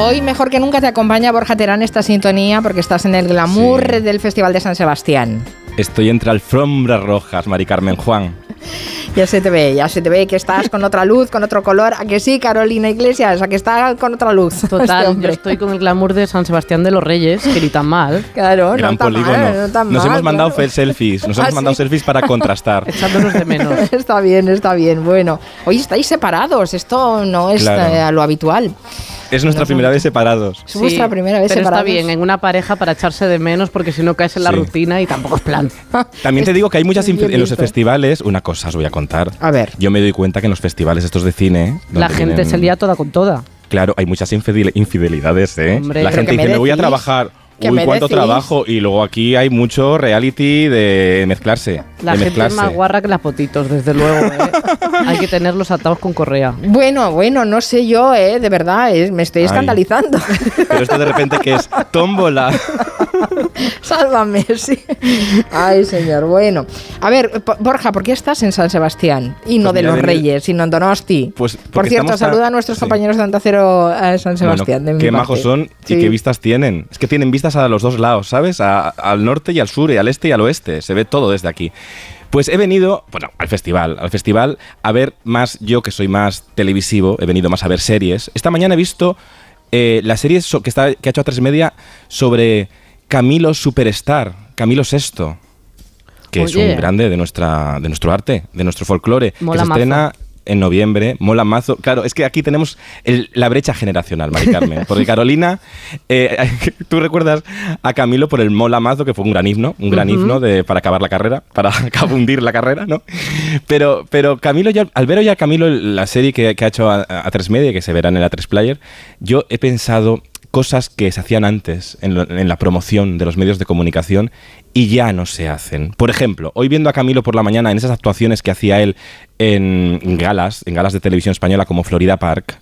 Hoy mejor que nunca te acompaña Borja Terán esta sintonía porque estás en el glamour Sí. del Festival de San Sebastián. Estoy entre alfombras rojas, Mari Carmen Juan. Ya se te ve, ya se te ve que estás con otra luz, con otro color. ¿A que sí, Carolina Iglesias? ¿A que está con otra luz? este Total, yo hombre? estoy con el glamour de San Sebastián de los Reyes, que ni tan mal, Claro, Gran no está polígono. mal, no está Nos mal, hemos mandado claro. selfies, nos ¿Ah, hemos mandado sí? selfies para contrastar. echándonos de menos. Está bien, está bien. Bueno, hoy estáis separados. Esto no es Claro. eh, lo habitual. Es nuestra primera vez separados. Es vuestra primera vez pero separados. está bien, en una pareja para echarse de menos, porque si no caes en la Sí. rutina y tampoco es plan. También te digo que hay muchas Bien infi- en los festivales. Una cosa os voy a contar. A ver. Yo me doy cuenta que en los festivales estos de cine. La gente vienen- se lía toda con toda. Claro, hay muchas infidel- infidelidades, ¿eh? Hombre. la ¿Pero gente qué me dice, me voy a trabajar. ¿Qué Uy, me cuánto decís? trabajo. Y luego aquí hay mucho reality de mezclarse. La de gente mezclarse. es más guarra que las potitos, desde luego. ¿eh? Hay que tenerlos atados con correa. Bueno, bueno, no sé yo, ¿eh? De verdad, eh, me estoy Ay. escandalizando. Pero esto de repente que es tómbola. Sálvame, sí. Ay, señor. Bueno, a ver, Borja, ¿por qué estás en San Sebastián? Y no Pues de los Reyes, sino en Donosti. Pues Por cierto, a- saluda a nuestros sí. compañeros de Antacero a San Sebastián. Bueno, qué majos son Sí. y qué vistas tienen. Es que tienen vistas a los dos lados, ¿sabes? A- al norte y al sur, y al este y al oeste. Se ve todo desde aquí. Pues he venido, bueno, al festival, al festival a ver más, yo que soy más televisivo, he venido más a ver series. Esta mañana he visto eh, la serie so- que, está, que ha hecho A3 Media sobre Camilo Superstar, Camilo VI, que es un grande de, nuestra, de nuestro arte, de nuestro folclore, que Mola se mazo. estrena en noviembre, mola mazo. Claro, es que aquí tenemos el- la brecha generacional, Mari Carmen. Porque Carolina, eh, tú recuerdas a Camilo por el mola mazo, que fue un gran himno, un gran himno de, para acabar la carrera, para hundir la carrera, ¿no? Pero, pero Camilo, ya, al ver hoy a Camilo la serie que, que ha hecho a, a 3 Media, que se verá en el A3 Player, yo he pensado cosas que se hacían antes en, la promoción de los medios de comunicación y ya no se hacen. Por ejemplo, hoy viendo a Camilo por la mañana en esas actuaciones que hacía él en galas, en galas de televisión española como Florida Park,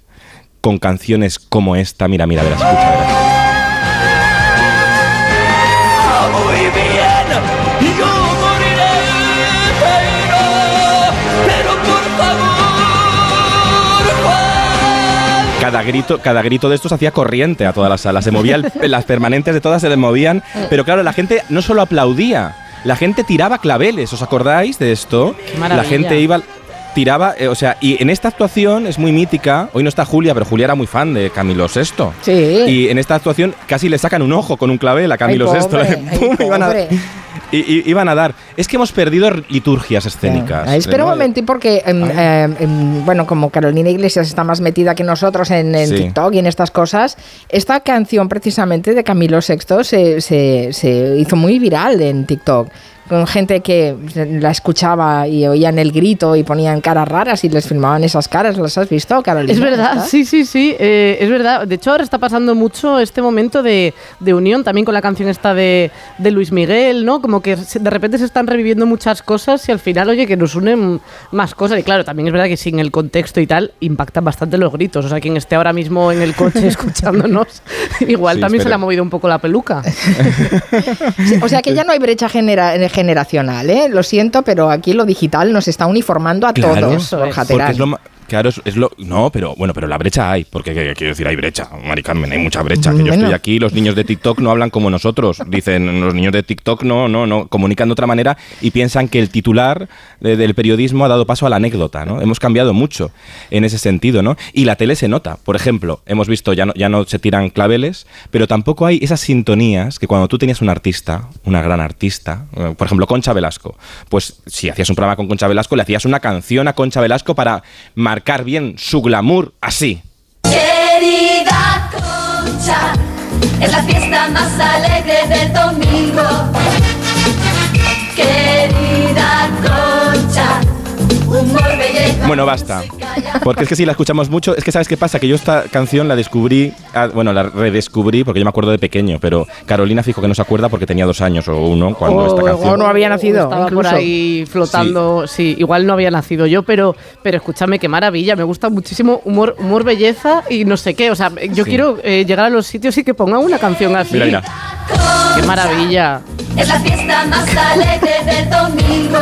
con canciones como esta, mira, mira, verás, escucha, verás. Cada grito, cada grito de estos hacía corriente a toda la sala. Se movía el- las permanentes de todas se les movían. Pero claro, la gente no solo aplaudía, la gente tiraba claveles. ¿Os acordáis de esto? Qué. La gente iba. Tiraba, eh, o sea, y en esta actuación es muy mítica. Hoy no está Julia, pero Julia era muy fan de Camilo VI. Sí. Y en esta actuación casi le sacan un ojo con un clavel a Camilo Ay, VI. iban a dar. Es que hemos perdido liturgias escénicas. Ah, espera un momento, porque, em, em, bueno, como Carolina Iglesias está más metida que nosotros en, en Sí. TikTok y en estas cosas, esta canción precisamente de Camilo VI se, se- se hizo muy viral en TikTok. Con gente que la escuchaba y oían el grito y ponían caras raras y les filmaban esas caras. ¿Las has visto, Carolina? Es verdad, ¿Estás? sí, sí, sí, eh, es verdad. De hecho, ahora está pasando mucho este momento de, de unión, también con la canción esta de, de Luis Miguel, ¿no? Como que de repente se están reviviendo muchas cosas y al final, oye, que nos unen más cosas. Y claro, también es verdad que sin el contexto y tal, impactan bastante los gritos. O sea, quien esté ahora mismo en el coche escuchándonos, igual Sí, también se le ha movido un poco la peluca. Sí, o sea que ya no hay brecha genera- generacional, ¿eh? Lo siento, pero aquí lo digital nos está uniformando a Claro, todos, eso es. Porque Terán. es lo ma- Claro, es, es lo. No, pero bueno, pero la brecha hay. Porque ¿qué- qué quiero decir, hay brecha. Mari Carmen, hay mucha brecha. Que yo estoy aquí, los niños de TikTok no hablan como nosotros. Dicen, los niños de TikTok no, no, no, comunican de otra manera y piensan que el titular de- del periodismo ha dado paso a la anécdota, ¿no? Hemos cambiado mucho en ese sentido, ¿no? Y la tele se nota. Por ejemplo, hemos visto, ya no, ya no se tiran claveles, pero tampoco hay esas sintonías que cuando tú tenías un artista, una gran artista, eh, por ejemplo, Concha Velasco, pues si hacías un programa con Concha Velasco, le hacías una canción a Concha Velasco para marcar bien su glamour así. Querida Concha, es la fiesta más alegre del domingo. Bueno, basta. Porque es que si la escuchamos mucho, es que sabes qué pasa, que yo esta canción la descubrí, ah, bueno, la redescubrí porque yo me acuerdo de pequeño, pero Carolina fijo que no se acuerda porque tenía dos años o uno cuando esta O- canción. o no había nacido, Estaba por ahí flotando. Sí. igual no había nacido yo, pero, pero escúchame, qué maravilla. Me gusta muchísimo humor, humor, belleza y no sé qué. O sea, yo Sí. quiero eh, llegar a los sitios y que pongan una canción así. Mira, mira. Qué maravilla. Es la fiesta más alegre del domingo.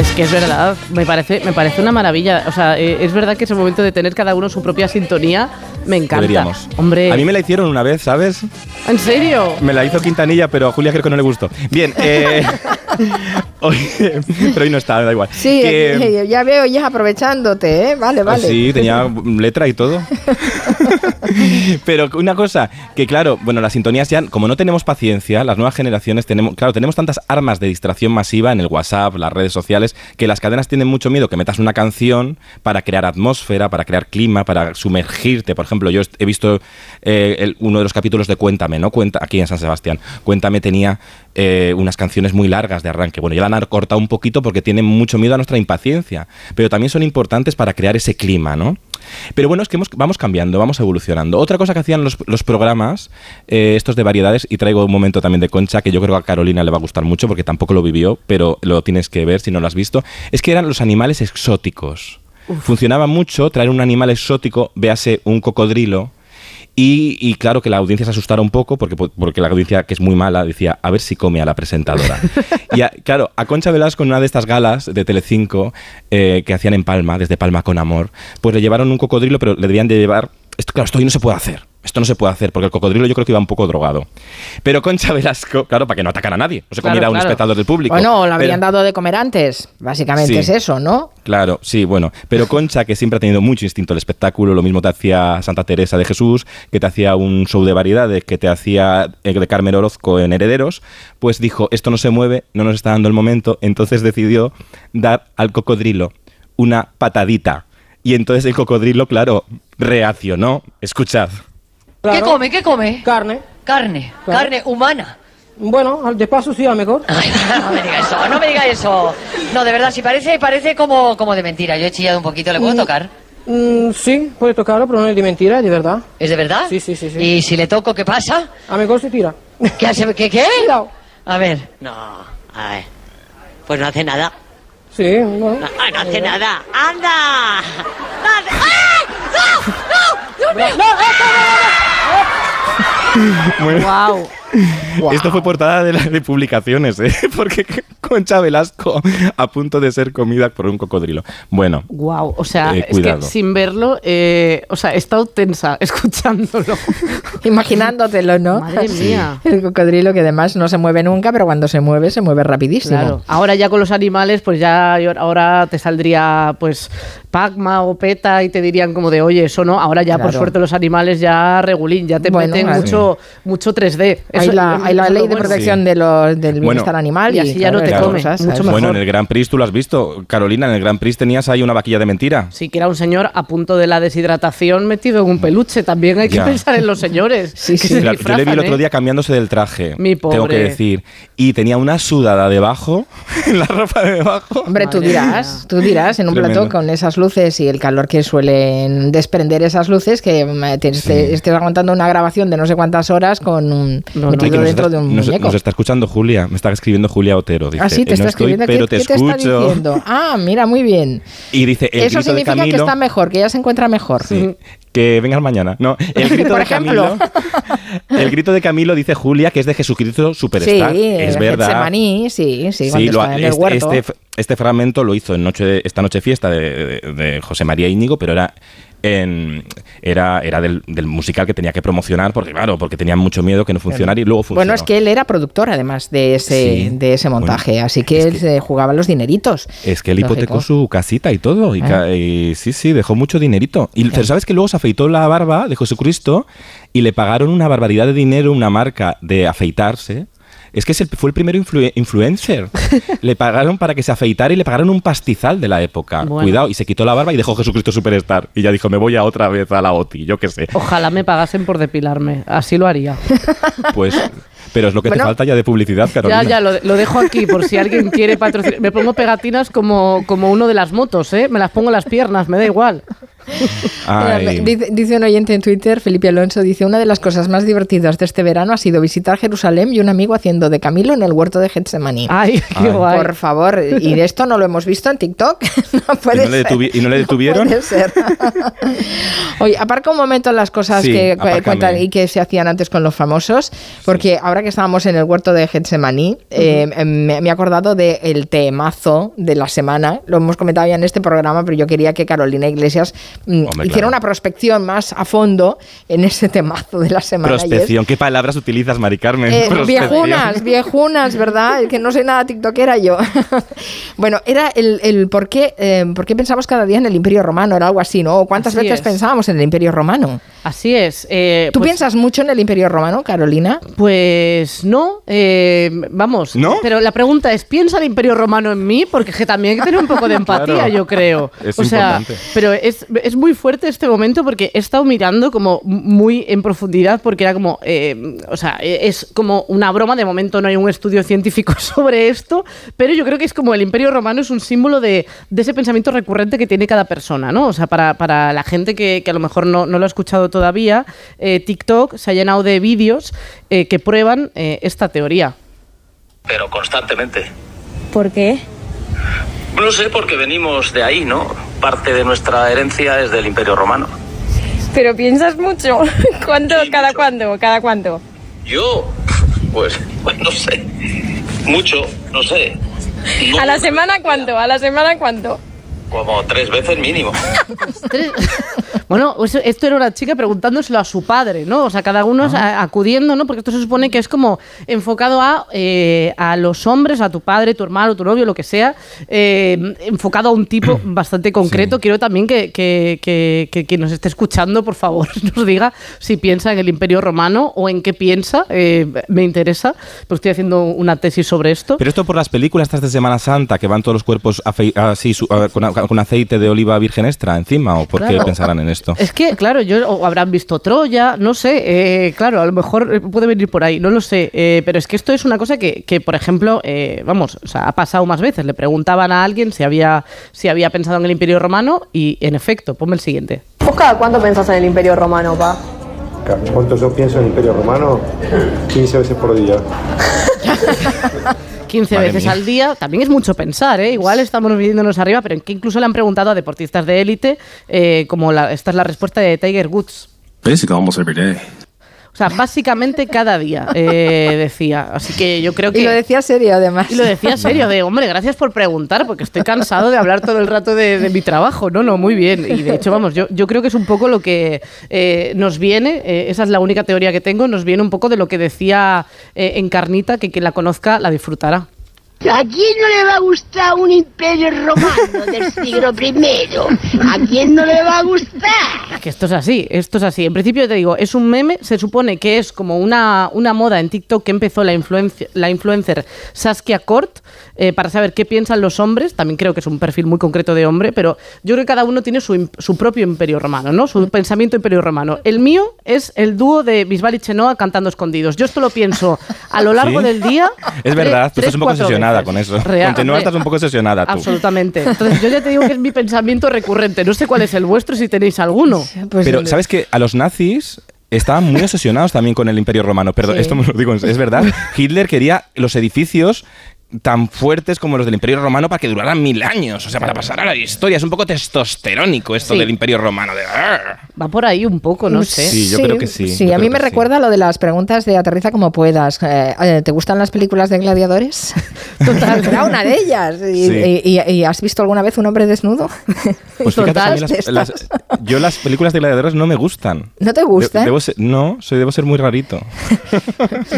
Es que es verdad, me parece, me parece una maravilla. O sea, eh, es verdad que ese momento de tener cada uno su propia sintonía me encanta. Deberíamos. Hombre, A mí me la hicieron una vez, ¿sabes? ¿en serio? Me la hizo Quintanilla, pero a Julia creo que no le gustó. Bien, eh, hoy, pero hoy no está, da igual. Sí, Que- eh, ya veo ya aprovechándote, ¿eh? Vale, Ah, vale. Sí, tenía letra y todo. Pero una cosa, que claro, bueno, las sintonías ya, como no tenemos paciencia, las nuevas generaciones tenemos, claro, tenemos tantas armas de distracción masiva en el WhatsApp, las redes sociales, que las cadenas tienen mucho miedo que metas una canción para crear atmósfera, para crear clima, para sumergirte. Por ejemplo, yo he visto eh, el- uno de los capítulos de Cuéntame, ¿no? Cuenta, aquí en San Sebastián. Cuéntame tenía eh, unas canciones muy largas de arranque. Bueno, ya la han cortado un poquito porque tienen mucho miedo a nuestra impaciencia, pero también son importantes para crear ese clima, ¿no? Pero bueno, es que hemos- vamos cambiando, vamos evolucionando. Otra cosa que hacían los, los programas, eh, estos de variedades, y traigo un momento también de Concha, que yo creo que a Carolina le va a gustar mucho porque tampoco lo vivió, pero lo tienes que ver si no lo has visto, es que eran los animales exóticos. Funcionaba mucho traer un animal exótico, véase un cocodrilo, y, y claro que la audiencia se asustara un poco porque, porque la audiencia, que es muy mala, decía, a ver si come a la presentadora. y a- claro, a Concha Velasco en una de estas galas de Telecinco eh, que hacían en Palma, desde Palma con Amor, pues le llevaron un cocodrilo, pero le debían de llevar... Esto, claro, esto hoy no se puede hacer. Esto no se puede hacer porque el cocodrilo yo creo que iba un poco drogado. Pero Concha Velasco, claro, para que no atacara a nadie, no se Claro, comiera a un claro. espectador del público. Bueno, le habrían Pero- dado de comer antes. Básicamente Sí. es eso, ¿no? Claro, sí, bueno. Pero Concha, que siempre ha tenido mucho instinto al espectáculo, lo mismo te hacía Santa Teresa de Jesús, que te hacía un show de variedades, que te hacía eh, de Carmen Orozco en Herederos, pues dijo, esto no se mueve, no nos está dando el momento, entonces decidió dar al cocodrilo una patadita. Y entonces el cocodrilo, claro, reaccionó. Escuchad. ¿Qué come? ¿Qué come? Carne. Carne. Claro. Carne humana. Bueno, al de paso sí, a mejor. Ay, no me diga eso, no me diga eso. No, de verdad, si parece, parece como, como de mentira. Yo he chillado un poquito, ¿le puedo tocar? Mm, sí, puede tocarlo, pero no es de mentira, es de verdad. ¿Es de verdad? Sí, sí, sí, sí. ¿Y si le toco, qué pasa? A mejor se tira. ¿Qué hace? ¿Qué? qué? Cuidado. A ver. No, a ver. Pues no hace nada. Sí. No, no hace nada. ¡Anda! ¡No hace- ¡Ay! Wow. Esto fue portada de, la- de publicaciones, ¿eh? Porque Concha Velasco a punto de ser comida por un cocodrilo. Bueno, Wow, o sea, Eh, es que sin verlo, eh, o sea, he estado tensa escuchándolo. Imaginándotelo, ¿no? Madre mía. El cocodrilo que además no se mueve nunca, pero cuando se mueve, se mueve rapidísimo. Claro. Ahora ya con los animales, pues ya ahora te saldría pues Pacma o PETA y te dirían como de, oye, eso no. Ahora ya por suerte los animales ya regulín, ya te Bueno, meten mucho, mucho 3D. Hay Eso- la, hay ley de protección Sí. de los, del Bueno. bienestar animal. Y así ya no te esas come, cosas, mucho ¿sabes? mejor. bueno, en el Gran Prix tú lo has visto. Carolina, en el Gran Prix tenías ahí una vaquilla de mentira. Sí, que era un señor a punto de la deshidratación metido en un peluche. También hay que Ya. pensar en los señores. Sí, que sí. se Claro, yo le vi el otro ¿eh? día cambiándose del traje. Mi Tengo que pobre. decir. Y tenía una sudada debajo, en la ropa de debajo. Hombre, tú dirás, mía. tú dirás en un Tremendo. plató con esas luces y el calor que suelen desprender esas luces que mm, te, estés aguantando una grabación de no sé cuántas horas con un No, metido nos dentro está, de un nos- muñeco. nos está escuchando Julia, me está escribiendo Julia Otero. Dice, ah, sí, te "Eh, está no estoy, escribiendo. pero ¿Qué, te qué te está escucho. diciendo? Ah, mira, muy bien. y dice, el Eso grito de significa que Camilo... está mejor, que ya se encuentra mejor. Sí, que vengas mañana. No, el grito Por de ejemplo. Camilo. El grito de Camilo dice Julia que es de Jesucristo Sí, Superstar. es verdad. Getsemaní, sí, sí, Sí, lo en el este, huerto. este, este fragmento lo hizo en noche, esta noche fiesta de, de- de José María Íñigo, pero era en, era, era del, del musical que tenía que promocionar porque claro, porque tenían mucho miedo que no funcionara y luego funcionó. Bueno, es que él era productor además de ese, Sí. de ese montaje, Bueno, así que él que- se jugaba los dineritos. Es que él Lógico. hipotecó su casita y todo. Y, Ah. y sí, sí, dejó mucho dinerito. Y pero sabes que luego se afeitó la barba de Jesucristo y le pagaron una barbaridad de dinero, una marca de afeitarse. Es que fue el primer influ- influencer. le pagaron para que se afeitara y le pagaron un pastizal de la época. Bueno. Cuidado, y se quitó la barba y dejó Jesucristo Superstar. Y ya dijo, me voy a otra vez a la OTI, yo qué sé. Ojalá me pagasen por depilarme. Así lo haría. Pues, pero es lo que Bueno. te falta ya de publicidad, Carolina. Ya, ya, lo, lo dejo aquí por si alguien quiere patrocinar. Me pongo pegatinas como, como uno de las motos, ¿eh? Me las pongo en las piernas, me da igual. Ay. Dice, dice un oyente en Twitter, Felipe Alonso, dice, una de las cosas más divertidas de este verano ha sido visitar Jerusalén y un amigo haciendo de Camilo en el huerto de Getsemaní. Ay, qué Ay. guay. Por favor, y de esto no lo hemos visto en TikTok. No puede ¿Y no le ser. detuvi- y no le detuvieron? puede ser. Oye, aparca un momento las cosas Sí, que apárcame. cuentan y que se hacían antes con los famosos, porque ahora que estábamos en el huerto de Getsemaní, eh, me, me he acordado del temazo de la semana. Lo hemos comentado ya en este programa, pero yo quería que Carolina Iglesias Hombre, hiciera claro. una prospección más a fondo en ese temazo de la semana. Prospección. ¿Qué palabras utilizas, Mari Carmen? eh, viejunas, viejunas, ¿verdad? Que no soy nada tiktokera yo. bueno, era el, el por, qué, eh, por qué pensamos cada día en el Imperio Romano, era algo así, ¿no? ¿O ¿Cuántas Así veces es. pensábamos en el Imperio Romano? Así es. eh, ¿Tú pues- piensas mucho en el Imperio Romano, Carolina? Pues no, eh, vamos. ¿No? Pero la pregunta es, ¿piensa el Imperio Romano en mí? Porque que también hay que tener un poco de empatía, Claro. yo creo. Es o sea, importante. pero es, es muy fuerte este momento porque he estado mirando como muy en profundidad porque era como, eh, o sea, es como una broma. De momento no hay un estudio científico sobre esto, pero yo creo que es como el Imperio Romano es un símbolo de, de ese pensamiento recurrente que tiene cada persona, ¿no? O sea, para, para la gente que, que a lo mejor no, no lo ha escuchado todavía, eh, TikTok se ha llenado de vídeos eh, que prueban eh, esta teoría. pero constantemente. ¿Por qué? No sé, porque venimos de ahí, ¿no? Parte de nuestra herencia es del Imperio Romano. Pero piensas mucho. ¿Cuánto? ¿Cada cuándo? ¿Cada cuánto? Yo, pues, pues no sé. Mucho, no sé. No, ¿A la semana cuánto? ¿A la semana cuánto? Como tres veces mínimo. Bueno, eso- esto era una chica preguntándoselo a su padre, ¿no? O sea, cada uno es a- acudiendo, ¿no? Porque esto se supone que es como enfocado a, eh, a los hombres, a tu padre, tu hermano, tu novio, lo que sea, eh, enfocado a un tipo bastante concreto. Quiero también que, que, que, que quien nos esté escuchando, por favor, nos diga si piensa en el Imperio Romano o en qué piensa. eh, me interesa, pues estoy haciendo una tesis sobre esto. Pero esto por las películas estas de Semana Santa, que van todos los cuerpos así, su- a- con, con aceite de oliva virgen extra encima, ¿o por qué pensarán en esto? Es que, claro, yo o habrán visto Troya, no sé, eh, claro, a lo mejor puede venir por ahí, no lo sé, eh, pero es que esto es una cosa que, que, por ejemplo, eh, vamos, o sea, ha pasado más veces. Le preguntaban a alguien si había, si había pensado en el Imperio Romano y, en efecto, ponme el siguiente. ¿Vos cada cuánto pensás en el Imperio Romano, pa? ¿Cuánto yo pienso en el Imperio Romano? 15 veces por día. 15 Madre veces mía. al día, también es mucho pensar, ¿eh? Igual estamos viviéndonos arriba, pero en que incluso le han preguntado a deportistas de élite, eh, como la- esta es la respuesta de Tiger Woods. Basically, almost every day. O sea, básicamente cada día, eh, decía. Así que yo creo que... Y lo decía serio, además. Y lo decía serio, de hombre, gracias por preguntar, porque estoy cansado de hablar todo el rato de, de mi trabajo. No, no, muy bien. Y de hecho, vamos, yo, yo creo que es un poco lo que eh, nos viene, eh, esa es la única teoría que tengo, nos viene un poco de lo que decía eh, Encarnita, que quien la conozca la disfrutará. ¿A quién no le va a gustar un imperio romano del siglo I? ¿A quién no le va a gustar? Que esto es así, esto es así. En principio te digo, es un meme, se supone que es como una, una moda en TikTok que empezó la, influenci- la influencer Saskia Cort eh, para saber qué piensan los hombres. También creo que es un perfil muy concreto de hombre, pero yo creo que cada uno tiene su, su propio imperio romano, ¿no? Su pensamiento imperio romano. El mío es el dúo de Bisbal y Chenoa cantando escondidos. Yo esto lo pienso a lo largo ¿Sí? del día. Es verdad, tú estás un poco cuatro obsesionada con eso. Real, Continúa, estás un poco obsesionada tú. Absolutamente. Entonces, yo ya te digo que es mi pensamiento recurrente. No sé cuál es el vuestro, si tenéis alguno. Pues, Pero, ¿sabes que A los nazis estaban muy obsesionados también con el Imperio Romano. Perdón, Sí. esto me lo digo, es verdad. Hitler quería los edificios tan fuertes como los del Imperio Romano para que duraran mil años. O sea, para pasar a la historia. Es un poco testosterónico esto Sí. del Imperio Romano. Va por ahí un poco, no sé. Sí, yo creo que sí, Sí, yo a mí me sí. recuerda lo de las preguntas de aterriza como puedas. Eh, eh, ¿Te gustan las películas de gladiadores? Total, era una de ellas. Y, Sí. y- y- y has visto alguna vez un hombre desnudo? Pues fíjate que a mí Total, las- las- estas. yo las películas de gladiadores no me gustan. ¿No te De- gustan? debo ser- no, soy, debo ser muy rarito.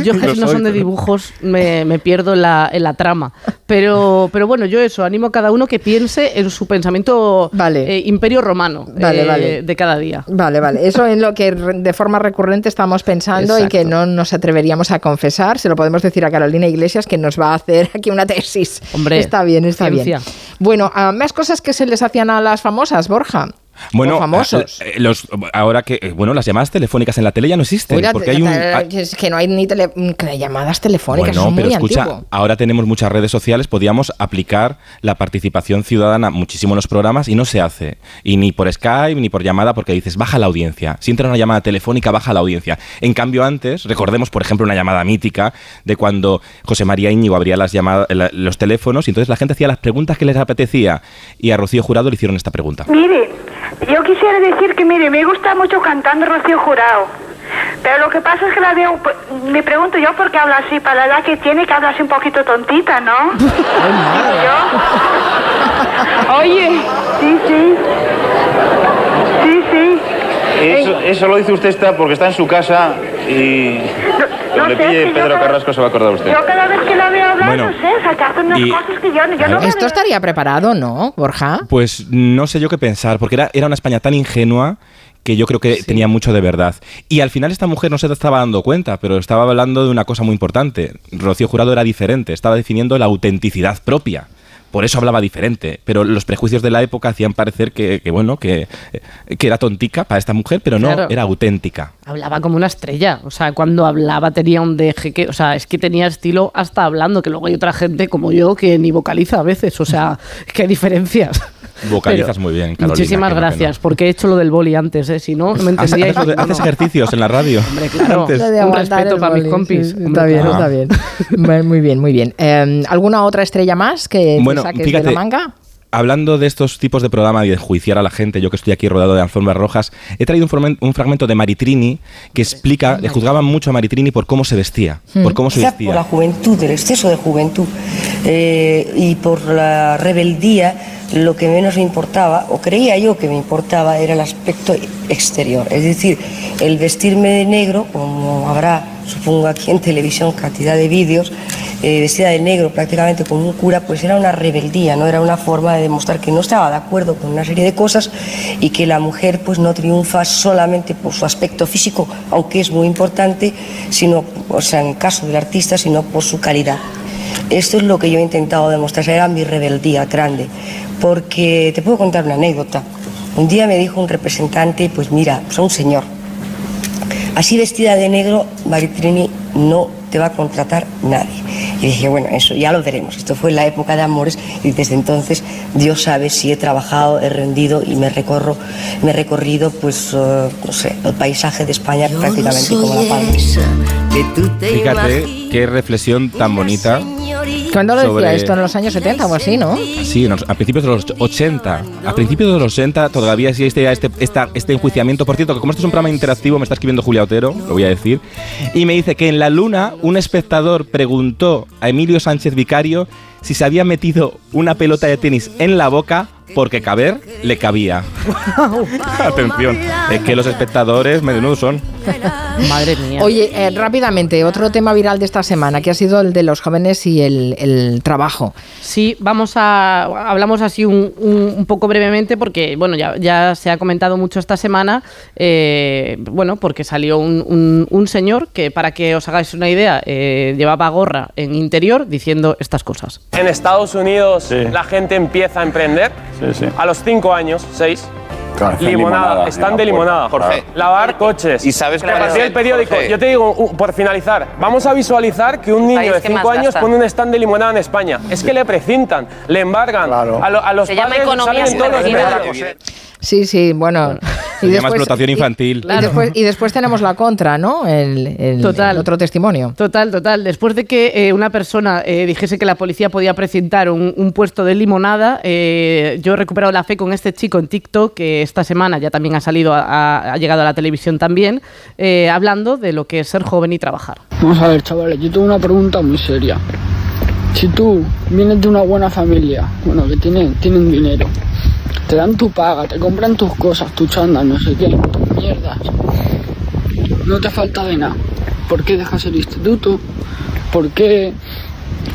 Yo es que no soy, son de dibujos me, me pierdo en la, en la trama. Pero, pero bueno, yo eso, animo a cada uno que piense en su pensamiento Vale. eh, imperio romano Vale, eh, vale. de cada día. Vale, vale. Eso en lo que de forma recurrente estamos pensando y que no nos atreveríamos a confesar. Se lo podemos decir a Carolina Iglesias que nos va a hacer aquí una tesis. Hombre, está bien, está ciencia. bien. Bueno, ah, más cosas que se les hacían a las famosas, Borja. Bueno, o famosos. eh, los, ahora que, eh, bueno, las llamadas telefónicas en la tele ya no existen. Porque hay un, es que no hay ni tele- que llamadas telefónicas, Bueno, es pero muy escucha, antiguo. ahora tenemos muchas redes sociales, podíamos aplicar la participación ciudadana muchísimo en los programas y no se hace. Y ni por Skype ni por llamada, porque dices, baja la audiencia. Si entra una llamada telefónica, baja la audiencia. En cambio, antes, recordemos, por ejemplo, una llamada mítica de cuando José María Íñigo abría las llamadas, la- los teléfonos y entonces la gente hacía las preguntas que les apetecía. Y a Rocío Jurado le hicieron esta pregunta. Mire, yo quisiera decir que, mire, me gusta mucho cantando Rocío Jurado. Pero lo que pasa es que la veo, pues, me pregunto yo por qué habla así, para la edad que tiene, que habla así un poquito tontita, ¿no? Digo yo. Oye, sí, sí. Sí, sí. Eso, eso lo dice usted está porque está en su casa y cuando le pille Pedro cada- Carrasco se va a acordar usted. Yo cada vez que la veo hablar, Bueno, no sé, o sea, que hace unas y- cosas que yo, yo no me Esto estaría preparado, ¿no, Borja? Pues no sé yo qué pensar, porque era, era una España tan ingenua que yo creo que tenía mucho de verdad. Y al final esta mujer no se estaba dando cuenta, pero estaba hablando de una cosa muy importante. Rocío Jurado era diferente, estaba definiendo la autenticidad propia. Por eso hablaba diferente, pero los prejuicios de la época hacían parecer que, que, bueno, que, que era tontica para esta mujer, pero no, Claro. era auténtica. Hablaba como una estrella, o sea, cuando hablaba tenía un deje que, o sea, es que tenía estilo hasta hablando, que luego hay otra gente como yo que ni vocaliza a veces, o sea, qué diferencias. Vocalizas Pero muy bien, Carolina. Muchísimas que no, que no. gracias, porque he hecho lo del boli antes, ¿eh? si no, no me ¿Haces, entendíais. haces- haces ejercicios en la radio? claro. Antes. De Un respeto para mis boli, compis. sí, Hombre, está bien, claro. está bien. Muy bien, muy bien. Eh, ¿Alguna otra estrella más que te Bueno, saques de fíjate, la manga? Hablando de estos tipos de programa y de enjuiciar a la gente, yo que estoy aquí rodeado de alfombras rojas, he traído un, fragmento de Maritrini que explica, le juzgaban mucho a Maritrini por cómo se vestía, por cómo se Quizá por la vestía. juventud, el exceso de juventud eh, y por la rebeldía, lo que menos me importaba, o creía yo que me importaba, era el aspecto exterior. Es decir, el vestirme de negro, como habrá, supongo aquí en televisión, cantidad de vídeos, eh, vestida de negro prácticamente como un cura, pues era una rebeldía, no era una forma de demostrar que no estaba de acuerdo con una serie de cosas y que la mujer pues no triunfa solamente por su aspecto físico, aunque es muy importante, sino, o sea, en el caso del artista, sino por su calidad. Esto es lo que yo he intentado demostrar, era mi rebeldía grande, porque te puedo contar una anécdota. Un día me dijo un representante, pues mira, pues un señor, así vestida de negro, Maritrini no te va a contratar nadie. Y dije, bueno, eso ya lo veremos. Esto fue en la época de Amores y desde entonces Dios sabe si he trabajado, he rendido y me recorro, me he recorrido, pues, eh, no sé, el paisaje de España prácticamente como la palma. Fíjate qué reflexión tan bonita. ¿Cuándo lo decía sobre- esto? ¿En los años 70 o así, no? Sí, a principios de los 80. A principios de los 80 todavía existe este, esta- este enjuiciamiento. Por cierto, que como esto es un programa interactivo, me está escribiendo Julia Otero, lo voy a decir, y me dice que en la luna un espectador preguntó a Emilio Sánchez Vicario si se había metido una pelota de tenis en la boca porque caber le cabía. Atención, es que los espectadores menudos son. Madre mía. Oye, eh, rápidamente, otro tema viral de esta semana, que ha sido el de los jóvenes y el, el trabajo. Sí, vamos a. Hablamos así un, un- un poco brevemente porque, bueno, ya, ya se ha comentado mucho esta semana. eh, bueno, porque salió un, un- un señor que, para que os hagáis una idea, eh, llevaba gorra en interior diciendo estas cosas. En Estados Unidos la gente empieza a emprender a los 5 años, 6. Claro, limonada, limonada en están la de limonada. Jorge. Lavar coches. ¿Y sabes cuál Repartir es? el periódico. Jorge. Yo te digo, por finalizar, vamos a visualizar que un niño de que 5 más años pone un stand de limonada en España. Es que le precintan, le embargan. A, lo- a los Se llama padres economía salen en todos los subversiva. medios. Sí, sí, bueno. Se llama explotación infantil. Y, después, y después tenemos la contra, ¿no? El, el- Total. el otro testimonio. Total, total. Después de que eh, una persona eh, dijese que la policía podía precintar un, un puesto de limonada, eh, yo he recuperado la fe con este chico en TikTok, que esta semana ya también ha salido, a- ha llegado a la televisión también, eh, hablando de lo que es ser joven y trabajar. Vamos a ver, chavales, yo tengo una pregunta muy seria. Si tú vienes de una buena familia, bueno, que tienen, tienen dinero, te dan tu paga, te compran tus cosas, tu chándal, no sé qué, tus mierdas, no te falta de nada. ¿Por qué dejas el instituto? ¿Por qué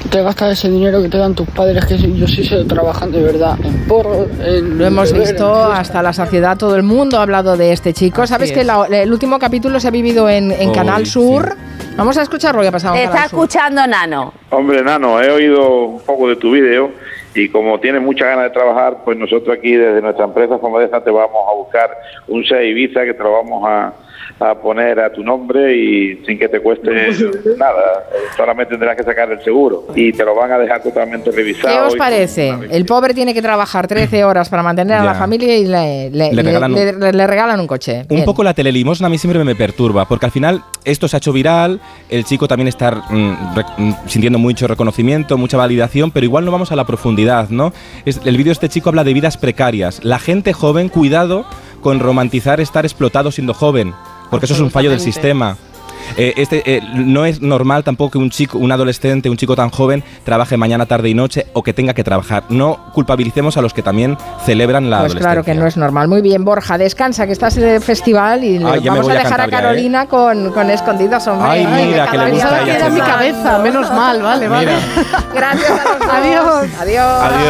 te gastas ese dinero que te dan tus padres, que yo sí sé, trabajan de verdad en porro, en Lo hemos beber, visto hasta la saciedad, todo el mundo ha hablado de este chico. ¿Sabes es. que la- el último capítulo se ha vivido en, en Hoy, Canal sí. Sur? Vamos a escuchar lo que ha pasado en Está Canal Sur. escuchando Nano. Hombre, Nano, he oído un poco de tu vídeo y como tienes muchas ganas de trabajar, pues nosotros aquí desde nuestra empresa Fomodesa te vamos a buscar un SEA Ibiza que te lo vamos a, a poner a tu nombre y sin que te cueste nada. Solamente tendrás que sacar el seguro y te lo van a dejar totalmente revisado. ¿Qué os parece? El pobre tiene que trabajar 13 horas para mantener a la Ya. familia y le, le- Le regalan le- le- le regalan un coche. Un Bien. poco la telelimosna a mí siempre me perturba, porque al final esto se ha hecho viral, el chico también está mm, rec- mm, sintiendo mucho reconocimiento, mucha validación, pero igual no vamos a la profundidad, ¿no? Es- el vídeo de este chico habla de vidas precarias. La gente joven, cuidado con romantizar estar explotado siendo joven, porque eso es un fallo del sistema. Eh, este, eh, no es normal tampoco que un chico, un adolescente, un chico tan joven trabaje mañana, tarde y noche o que tenga que trabajar. No culpabilicemos a los que también celebran la Pues claro adolescencia. que no es normal. Muy bien, Borja, descansa, que estás en el festival y le- Ay, vamos a a dejar a, Cantabria, ¿eh? Carolina con, con escondidas, hombre. Ay, mira, que le gusta a ella Era mi cabeza, menos mal, vale, vale. Gracias a los dos. Adiós. Adiós. Adiós.